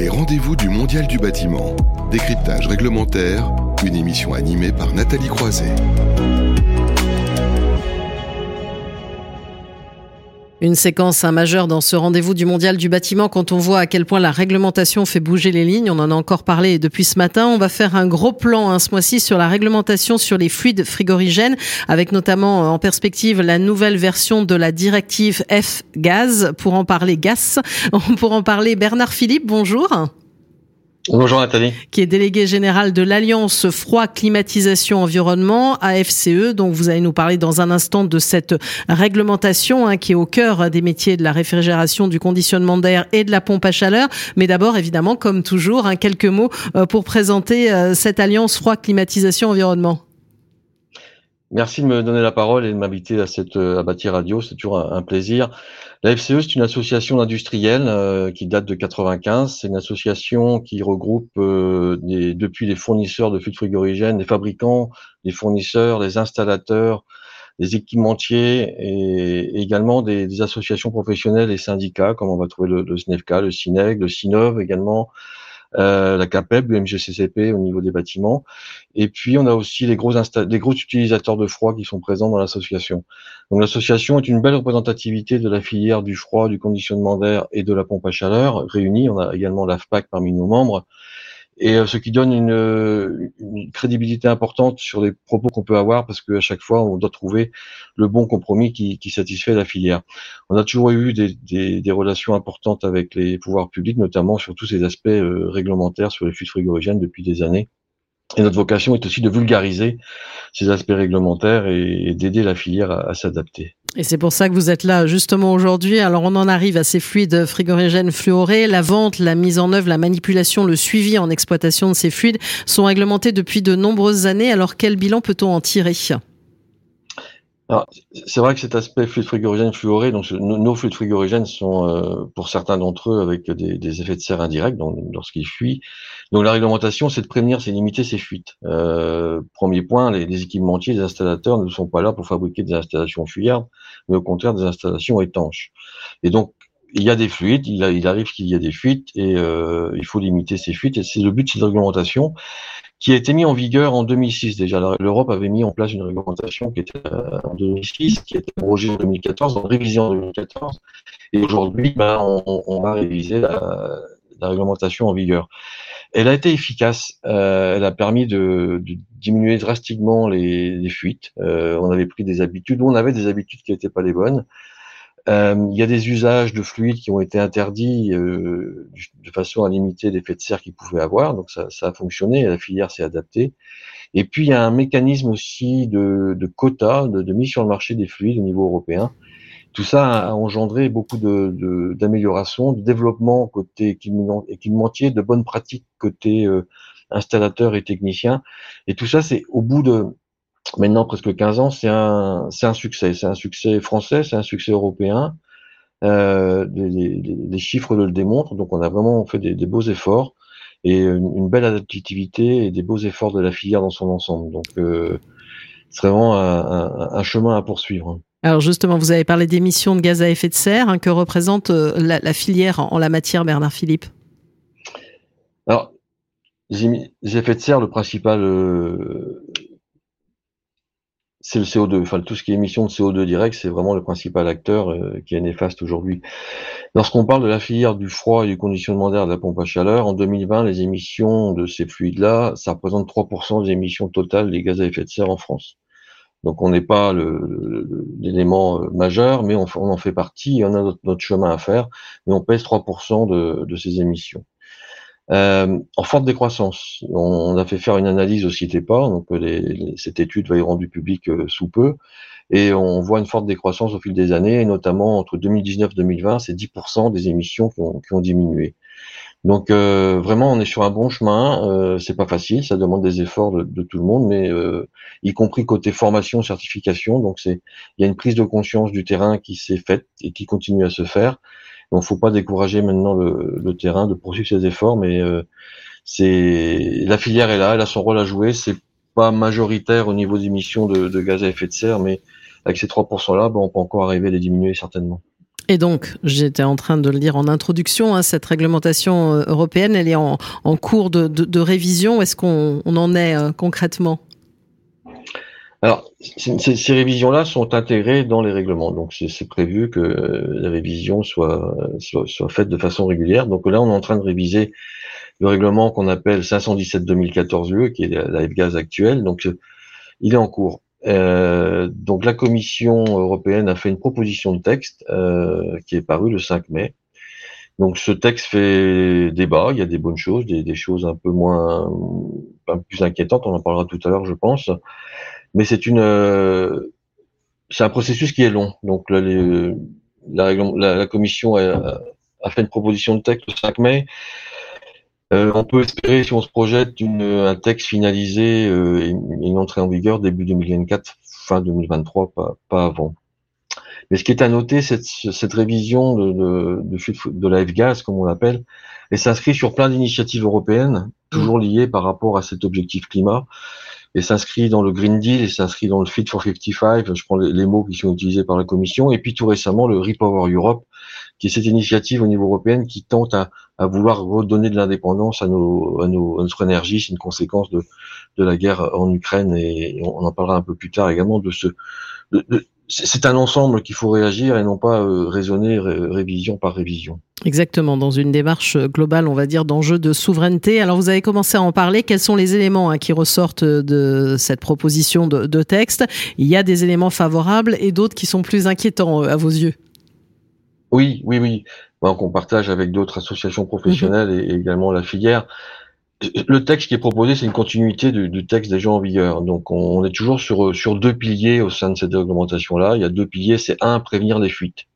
Les rendez-vous du Mondial du bâtiment. Décryptage réglementaire, une émission animée par Nathalie Croiset. Une séquence majeure dans ce rendez-vous du mondial du bâtiment quand on voit à quel point la réglementation fait bouger les lignes. On en a encore parlé depuis ce matin. On va faire un gros plan hein, ce mois-ci sur la réglementation sur les fluides frigorigènes avec notamment euh, en perspective la nouvelle version de la directive F-Gaz. Pour en parler, GAS. Pour en parler, Bernard Philippe, bonjour. Bonjour Nathalie. Qui est délégué général de l'Alliance Froid Climatisation Environnement, AFCE. Donc vous allez nous parler dans un instant de cette réglementation hein, qui est au cœur des métiers de la réfrigération, du conditionnement d'air et de la pompe à chaleur. Mais d'abord, évidemment, comme toujours, hein, quelques mots euh, pour présenter euh, cette Alliance Froid Climatisation Environnement. Merci de me donner la parole et de m'inviter à cette euh, à Radio. C'est toujours un, plaisir. La FCE, c'est une association d'industriels euh, qui date de 95. C'est une association qui regroupe euh, des, depuis les fournisseurs de fluides frigorigènes, les fabricants, les fournisseurs, les installateurs, les équipementiers et, également des, des, associations professionnelles et syndicats, comme on va trouver le, le SNEFCA, le SINEG, le SINOV également, euh, la CAPEB, le MGCCP au niveau des bâtiments. Et puis, on a aussi les gros, les gros utilisateurs de froid qui sont présents dans l'association. Donc, l'association est une belle représentativité de la filière du froid, du conditionnement d'air et de la pompe à chaleur réunis. On a également l'AFPAC parmi nos membres et euh, ce qui donne une, crédibilité importante sur les propos qu'on peut avoir parce qu'à chaque fois on doit trouver le bon compromis qui, qui satisfait la filière. On a toujours eu des, relations importantes avec les pouvoirs publics, notamment sur tous ces aspects euh, réglementaires sur les flux frigorigènes depuis des années. Et notre vocation est aussi de vulgariser ces aspects réglementaires et, d'aider la filière à, s'adapter. Et c'est pour ça que vous êtes là justement aujourd'hui. Alors on en arrive à ces fluides frigorigènes fluorés. La vente, la mise en œuvre, la manipulation, le suivi en exploitation de ces fluides sont réglementés depuis de nombreuses années. Alors quel bilan peut-on en tirer? C'est vrai que cet aspect fluide frigorigène fluoré, donc nos, fluides frigorigènes sont, euh, pour certains d'entre eux, avec des, effets de serre indirects lorsqu'ils fuient. Donc la réglementation, c'est de prévenir, c'est limiter ces fuites. Euh, premier point, les, les, équipementiers, les installateurs ne sont pas là pour fabriquer des installations fuyardes, mais au contraire des installations étanches. Et donc il y a des fluides, il, il arrive qu'il y ait des fuites et euh, il faut limiter ces fuites. Et c'est le but de cette réglementation qui a été mis en vigueur en 2006 déjà. L'Europe avait mis en place une réglementation qui était euh, en 2006, qui a été abrogée en 2014, en révision en 2014. Et aujourd'hui, ben, on, on, a révisé la, réglementation en vigueur. Elle a été efficace. Euh, elle a permis de, diminuer drastiquement les, les fuites. Euh, on avait pris des habitudes, on avait des habitudes qui n'étaient pas les bonnes. Euh, il y a des usages de fluides qui ont été interdits euh, de façon à limiter l'effet de serre qu'ils pouvaient avoir, donc ça, ça, a fonctionné, la filière s'est adaptée. Et puis il y a un mécanisme aussi de, de quotas, de, de, mise sur le marché des fluides au niveau européen. Tout ça a engendré beaucoup d'améliorations, de, de, développement côté équipementier, de bonnes pratiques côté euh, installateur et technicien. Et tout ça, c'est au bout de maintenant presque 15 ans, c'est un, c'est un succès. C'est un succès français, c'est un succès européen. Euh, les, les, chiffres le démontrent. Donc, on a vraiment fait des, des beaux efforts et une, une, belle adaptivité et des beaux efforts de la filière dans son ensemble. Donc, euh, c'est vraiment un, un, un, chemin à poursuivre. Alors justement, vous avez parlé d'émissions de gaz à effet de serre. Hein, que représente euh, la, la, filière en, en, la matière, Bernard Philippe? Alors, les effets de serre, le principal euh, c'est le CO2. Enfin, tout ce qui est émission de CO2 direct, c'est vraiment le principal acteur euh, qui est néfaste aujourd'hui. Lorsqu'on parle de la filière du froid et du conditionnement d'air de la pompe à chaleur, en 2020, les émissions de ces fluides-là, ça représente 3% des émissions totales des gaz à effet de serre en France. Donc, on n'est pas l'élément euh, majeur, mais on, en fait partie, on a notre, notre, chemin à faire, mais on pèse 3% de, de ces émissions. Euh, en forte décroissance. On, a fait faire une analyse au CITEPA, donc euh, cette étude va être rendue publique euh, sous peu, et on voit une forte décroissance au fil des années, et notamment entre 2019 et 2020, c'est 10% des émissions qui ont, diminué. Donc vraiment, on est sur un bon chemin. C'est pas facile, ça demande des efforts de, tout le monde, mais y compris côté formation, certification. Donc c'est, il y a une prise de conscience du terrain qui s'est faite et qui continue à se faire. Donc, faut pas décourager maintenant le, le terrain de poursuivre ses efforts, mais euh, c'est la filière est là, elle a son rôle à jouer. C'est pas majoritaire au niveau d'émissions de, de, gaz à effet de serre, mais avec ces 3% là, bon, on peut encore arriver à les diminuer certainement. Et donc, j'étais en train de le dire en introduction, hein, cette réglementation euh, européenne, elle est en, cours de, révision. Est-ce qu'on en est euh, concrètement? Alors, ces, révisions-là sont intégrées dans les règlements. Donc, c'est prévu que les révisions soient, soient, faites de façon régulière. Donc là, on est en train de réviser le règlement qu'on appelle 517-2014 UE, qui est la F-gaz actuelle. Donc, il est en cours. Euh, donc la Commission européenne a fait une proposition de texte euh, qui est parue le 5 mai. Donc ce texte fait débat, il y a des bonnes choses, des, choses un peu moins, un peu plus inquiétantes, on en parlera tout à l'heure je pense. Mais c'est une, euh, c'est un processus qui est long. Donc les, la, la, Commission a, a, fait une proposition de texte le 5 mai. Euh, on peut espérer, si on se projette, une, un texte finalisé euh, et une entrée en vigueur début 2024, fin 2023, pas, pas avant. Mais ce qui est à noter, cette, cette révision de, de, de, de la F-Gaz, comme on l'appelle, elle s'inscrit sur plein d'initiatives européennes, toujours liées par rapport à cet objectif climat, et s'inscrit dans le Green Deal, et s'inscrit dans le Fit for 55, je prends les, mots qui sont utilisés par la Commission, et puis tout récemment le Repower Europe, qui est cette initiative au niveau européen qui tente à, vouloir redonner de l'indépendance à, nos, à, nos, à notre énergie. C'est une conséquence de, de la guerre en Ukraine et on en parlera un peu plus tard également de ce. C'est un ensemble qu'il faut réagir et non pas euh, raisonner révision par révision. Exactement, dans une démarche globale, on va dire, d'enjeu de souveraineté. Alors, vous avez commencé à en parler. Quels sont les éléments hein, qui ressortent de cette proposition de, de texte? Il y a des éléments favorables et d'autres qui sont plus inquiétants euh, à vos yeux. Oui, oui, oui. Donc on partage avec d'autres associations professionnelles mhm. et, également la filière. Le texte qui est proposé, c'est une continuité du, texte déjà en vigueur. Donc on, est toujours sur, sur deux piliers au sein de cette réglementation-là. Il y a deux piliers, c'est un, prévenir les fuites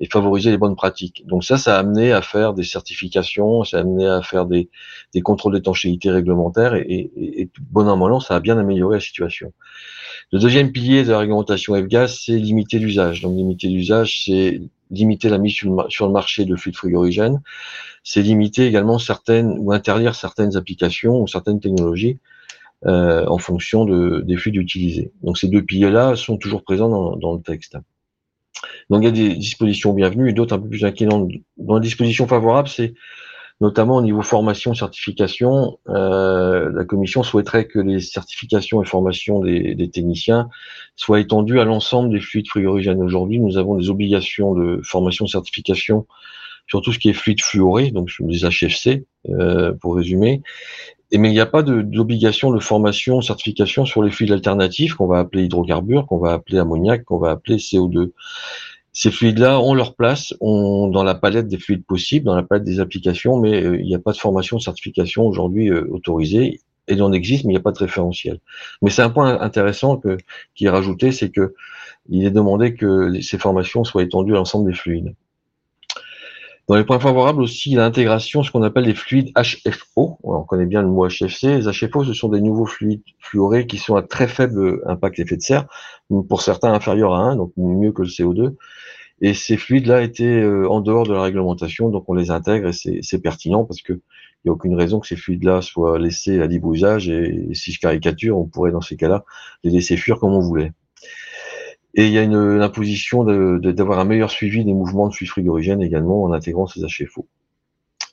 et favoriser les bonnes pratiques. Donc ça, ça a amené à faire des certifications, ça a amené à faire des, des contrôles d'étanchéité réglementaires et, et, et bon an, mal ça a bien amélioré la situation. Le deuxième pilier de la réglementation F-Gas, c'est limiter l'usage. Donc limiter l'usage, c'est limiter la mise sur le, marché de fluides frigorigènes, c'est limiter également certaines ou interdire certaines applications ou certaines technologies euh, en fonction de, des fluides utilisés. Donc ces deux piliers-là sont toujours présents dans, dans, le texte. Donc il y a des dispositions bienvenues et d'autres un peu plus inquiétantes. Dans les dispositions favorables, c'est notamment au niveau formation, certification, euh, la Commission souhaiterait que les certifications et formations des, techniciens soient étendues à l'ensemble des fluides frigorigènes. Aujourd'hui, nous avons des obligations de formation, certification sur tout ce qui est fluide fluoré, donc sur HFC, euh, pour résumer. Mais il n'y a pas d'obligation de, de, formation, certification sur les fluides alternatifs qu'on va appeler hydrocarbures, qu'on va appeler ammoniac, qu'on va appeler CO2. Ces fluides-là ont leur place ont dans la palette des fluides possibles, dans la palette des applications, mais euh, il n'y a pas de formation, de certification aujourd'hui euh, autorisée. Il en existe, mais il n'y a pas de référentiel. Mais c'est un point intéressant qui est rajouté, c'est que il est demandé que ces formations soient étendues à l'ensemble des fluides. Dans les points favorables aussi, l'intégration, ce qu'on appelle les fluides HFO. On connaît bien le mot HFC. Les HFO, ce sont des nouveaux fluides fluorés qui sont à très faible impact effet de serre, pour certains inférieurs à 1, donc mieux que le CO2. Et ces fluides-là étaient euh, en dehors de la réglementation, donc on les intègre et c'est pertinent parce que il n'y a aucune raison que ces fluides-là soient laissés à libre usage et, et si je caricature, on pourrait dans ces cas-là les laisser fuir comme on voulait. Et il y a une, imposition d'avoir un meilleur suivi des mouvements de fluides frigorigènes également en intégrant ces HFO.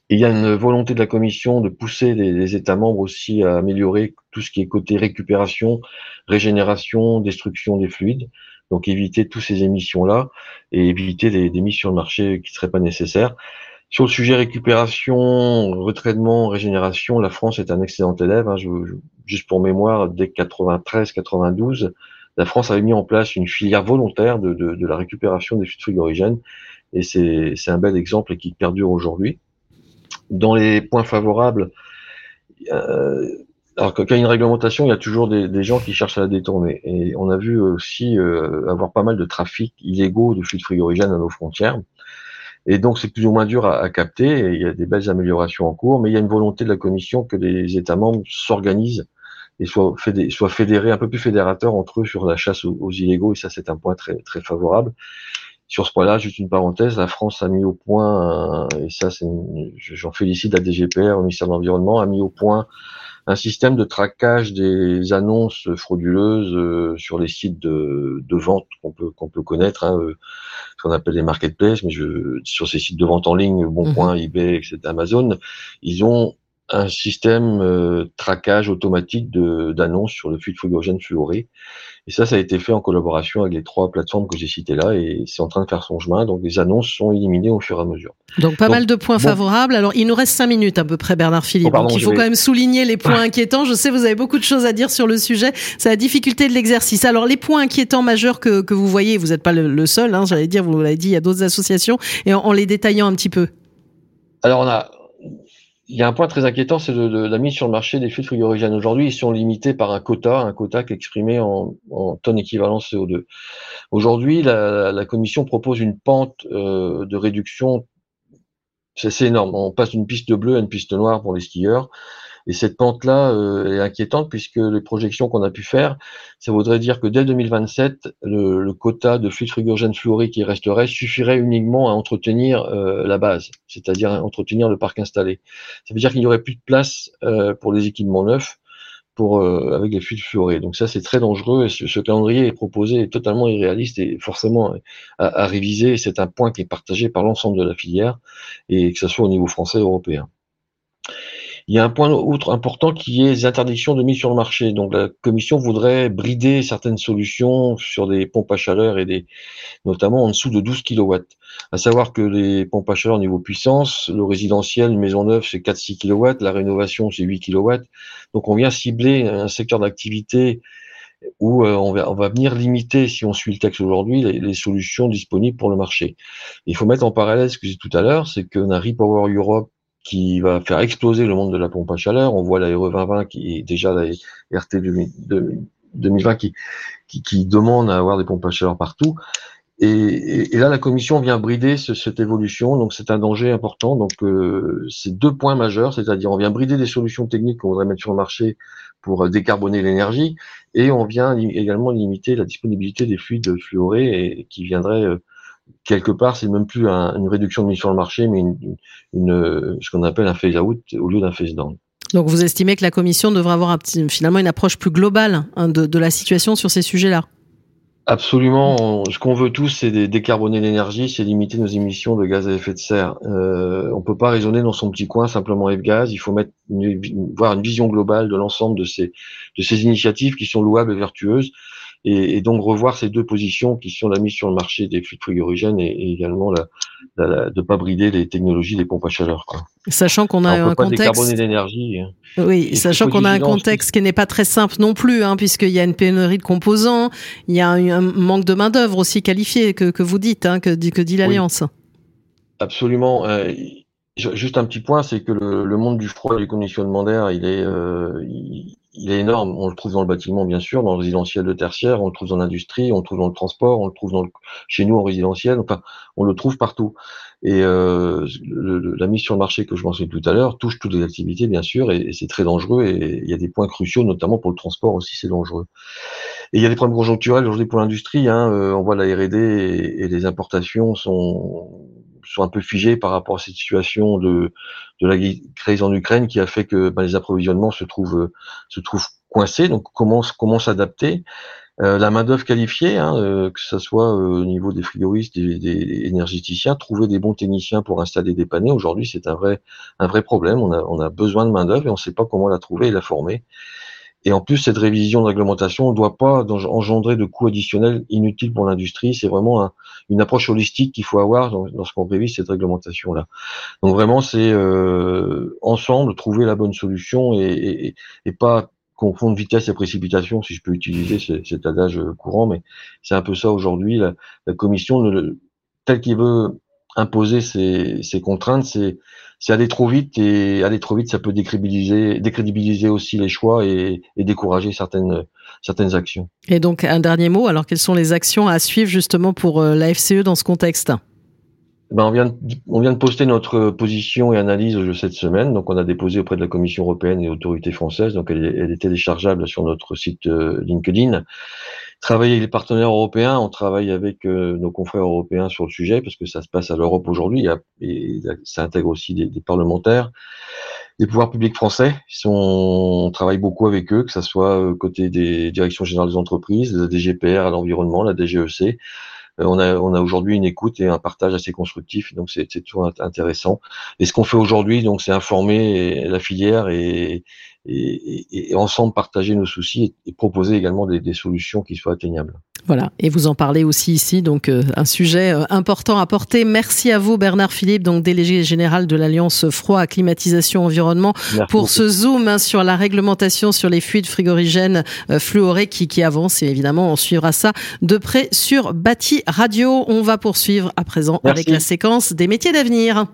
Il y a une volonté de la Commission de pousser les, États membres aussi à améliorer tout ce qui est côté récupération, régénération, destruction des fluides. Donc éviter toutes ces émissions-là et éviter des, des mises sur le marché qui ne seraient pas nécessaires. Sur le sujet récupération, retraitement, régénération, la France est un excellent élève. Hein. Je, juste pour mémoire, dès 93-92, la France avait mis en place une filière volontaire de, la récupération des fluides frigorigènes et c'est un bel exemple qui perdure aujourd'hui. Dans les points favorables, euh, alors quand il y a une réglementation, il y a toujours des, gens qui cherchent à la détourner. Et on a vu aussi euh, avoir pas mal de trafic illégaux de fluides frigorigènes à nos frontières. Et donc c'est plus ou moins dur à, à, capter. Et il y a des belles améliorations en cours, mais il y a une volonté de la Commission que les États membres s'organisent et soient, fédérés, soient fédérés, un peu plus fédérateurs entre eux sur la chasse aux, illégaux, et ça c'est un point très, très favorable. Sur ce point-là, juste une parenthèse, la France a mis au point, et ça j'en félicite la DGPR, au ministère de l'Environnement, a mis au point un système de traquage des annonces frauduleuses euh, sur les sites de, de vente qu'on peut qu'on peut connaître, hein, euh, ce qu'on appelle les marketplaces, mais je, sur ces sites de vente en ligne, Boncoin, mmh. eBay, etc., Amazon, ils ont un système euh, traquage automatique d'annonces sur le fluide frugogène fluoré. Et ça, ça a été fait en collaboration avec les trois plateformes que j'ai citées là, et c'est en train de faire son chemin. Donc les annonces sont éliminées au fur et à mesure. Donc pas mal de points favorables. Alors il nous reste cinq minutes à peu près, Bernard Philippe. Oh, il faut quand même souligner les points inquiétants. Je sais, vous avez beaucoup de choses à dire sur le sujet. C'est la difficulté de l'exercice. Alors les points inquiétants majeurs que, que vous voyez, vous n'êtes pas le, seul, hein, j'allais dire, vous l'avez dit, il y a d'autres associations, et en les détaillant un petit peu. Alors on a il y a un point très inquiétant, c'est la mise sur le marché des fluides frigorigènes. Aujourd'hui, ils sont limités par un quota, un quota qui est exprimé en, tonnes équivalent CO2. Aujourd'hui, la, Commission propose une pente euh, de réduction, c'est énorme. On passe d'une piste bleue à une piste noire pour les skieurs. Et cette pente-là euh, est inquiétante puisque les projections qu'on a pu faire, ça voudrait dire que dès 2027, le, le quota de fluide frigorigène fluoré qui resterait suffirait uniquement à entretenir euh, la base, c'est-à-dire à entretenir le parc installé. Ça veut dire qu'il n'y aurait plus de place euh, pour les équipements neufs pour, avec les fluides fluorés. Donc ça, c'est très dangereux et ce, calendrier est proposé est totalement irréaliste et forcément à, à réviser. C'est un point qui est partagé par l'ensemble de la filière et que ce soit au niveau français ou européen. Il y a un point autre important qui est les interdictions de mise sur le marché. Donc la Commission voudrait brider certaines solutions sur des pompes à chaleur et des, notamment en dessous de 12 kW. À savoir que les pompes à chaleur niveau puissance, le résidentiel, maison neuve, c'est 4-6 kW, la rénovation, c'est 8 kW. Donc on vient cibler un secteur d'activité où euh, on, va, venir limiter, si on suit le texte aujourd'hui, les, solutions disponibles pour le marché. Il faut mettre en parallèle ce que j'ai tout à l'heure, c'est qu'on a Repower Europe qui va faire exploser le monde de la pompe à chaleur. On voit la RE 2020 qui est déjà la RT 2020 qui, qui, qui, demande à avoir des pompes à chaleur partout. Et, là, la Commission vient brider ce, cette évolution, donc c'est un danger important. Donc, euh, c'est deux points majeurs, c'est-à-dire on vient brider des solutions techniques qu'on voudrait mettre sur le marché pour euh, décarboner l'énergie, et on vient également limiter la disponibilité des fluides fluorés et, qui viendraient euh, quelque part, c'est même plus une réduction de mise sur le marché, mais une, ce qu'on appelle un phase out au lieu d'un phase down. Donc vous estimez que la Commission devrait avoir finalement une approche plus globale hein, de, la situation sur ces sujets-là? Absolument. ce qu'on veut tous, c'est décarboner l'énergie, c'est limiter nos émissions de gaz à effet de serre. Euh, on peut pas raisonner dans son petit coin simplement F-gaz. Il faut mettre une, voir une vision globale de l'ensemble de ces, de ces initiatives qui sont louables et vertueuses et, et, donc revoir ces deux positions qui sont la mise sur le marché des fluides frigorigènes et, et également la, la, de pas brider les technologies des pompes à chaleur. Quoi. Sachant qu'on a un contexte. l'énergie. Hein. Oui, sachant qu'on a un contexte qui n'est pas très simple non plus, hein, puisqu'il y a une pénurie de composants, il y a un, manque de main d'œuvre aussi qualifiée que, que vous dites, hein, que, que dit l'Alliance. Absolument. Euh, juste un petit point, c'est que le, le, monde du froid et du conditionnement d'air, il est, euh, il, il est énorme. On le trouve dans le bâtiment, bien sûr, dans le résidentiel de tertiaire, on le trouve dans l'industrie, on le trouve dans le transport, on le trouve dans chez nous en résidentiel. Enfin, on le trouve partout. Et euh, la mise sur le marché que je mentionnais tout à l'heure touche toutes les activités, bien sûr, et, c'est très dangereux. Et il y a des points cruciaux, notamment pour le transport aussi, c'est dangereux. Et il y a des problèmes conjoncturels aujourd'hui pour l'industrie. Hein, euh, on voit la R&D et les importations sont sont un peu figés par rapport à cette situation de, de la crise en Ukraine qui a fait que ben, les approvisionnements se trouvent se trouvent coincés. Donc comment comment s'adapter? Euh, La main d'œuvre qualifiée, hein, euh, que ce soit euh, au niveau des frigoristes, des, des, énergéticiens, trouver des bons techniciens pour installer des panneaux. Aujourd'hui, c'est un vrai un vrai problème. On a on a besoin de main d'œuvre et on ne sait pas comment la trouver et la former. Et en plus, cette révision de réglementation ne doit pas engendrer de coûts additionnels inutiles pour l'industrie. C'est vraiment une approche holistique qu'il faut avoir lorsqu'on révise cette réglementation-là. Donc vraiment, c'est euh, ensemble trouver la bonne solution et, et, et, pas confondre vitesse et précipitation, si je peux utiliser cet adage courant, mais c'est un peu ça aujourd'hui. La, commission, telle qu'il veut imposer ces, ces contraintes, c'est c'est aller trop vite et aller trop vite, ça peut décrédibiliser, décrédibiliser aussi les choix et, et, décourager certaines certaines actions. Et donc un dernier mot. Alors quelles sont les actions à suivre justement pour euh, la FCE dans ce contexte? Ben on, vient de, on vient de poster notre position et analyse cette semaine. Donc, on a déposé auprès de la Commission européenne et autorités françaises. Donc, elle est, elle est téléchargeable sur notre site euh, LinkedIn travailler avec les partenaires européens, on travaille avec euh, nos confrères européens sur le sujet parce que ça se passe à l'Europe aujourd'hui et, ça intègre aussi des, parlementaires. des pouvoirs publics français. sont, on travaille beaucoup avec eux, que ce soit côté des directions générales des entreprises, la DGPR à l'environnement, la DGEC. on a, on a aujourd'hui une écoute et un partage assez constructif, donc c'est toujours intéressant. Et ce qu'on fait aujourd'hui, donc, c'est informer la filière et, et, ensemble partager nos soucis et, proposer également des, solutions qui soient atteignables. Voilà, et vous en parlez aussi ici, donc euh, un sujet euh, important à porter. Merci à vous Bernard Philippe, donc délégué général de l'Alliance Froid, Climatisation, Environnement, pour ce zoom hein, sur la réglementation sur les fluides frigorigènes euh, fluorés qui, qui avance. Et évidemment, on suivra ça de près sur Bâti Radio. On va poursuivre à présent avec la séquence des métiers d'avenir.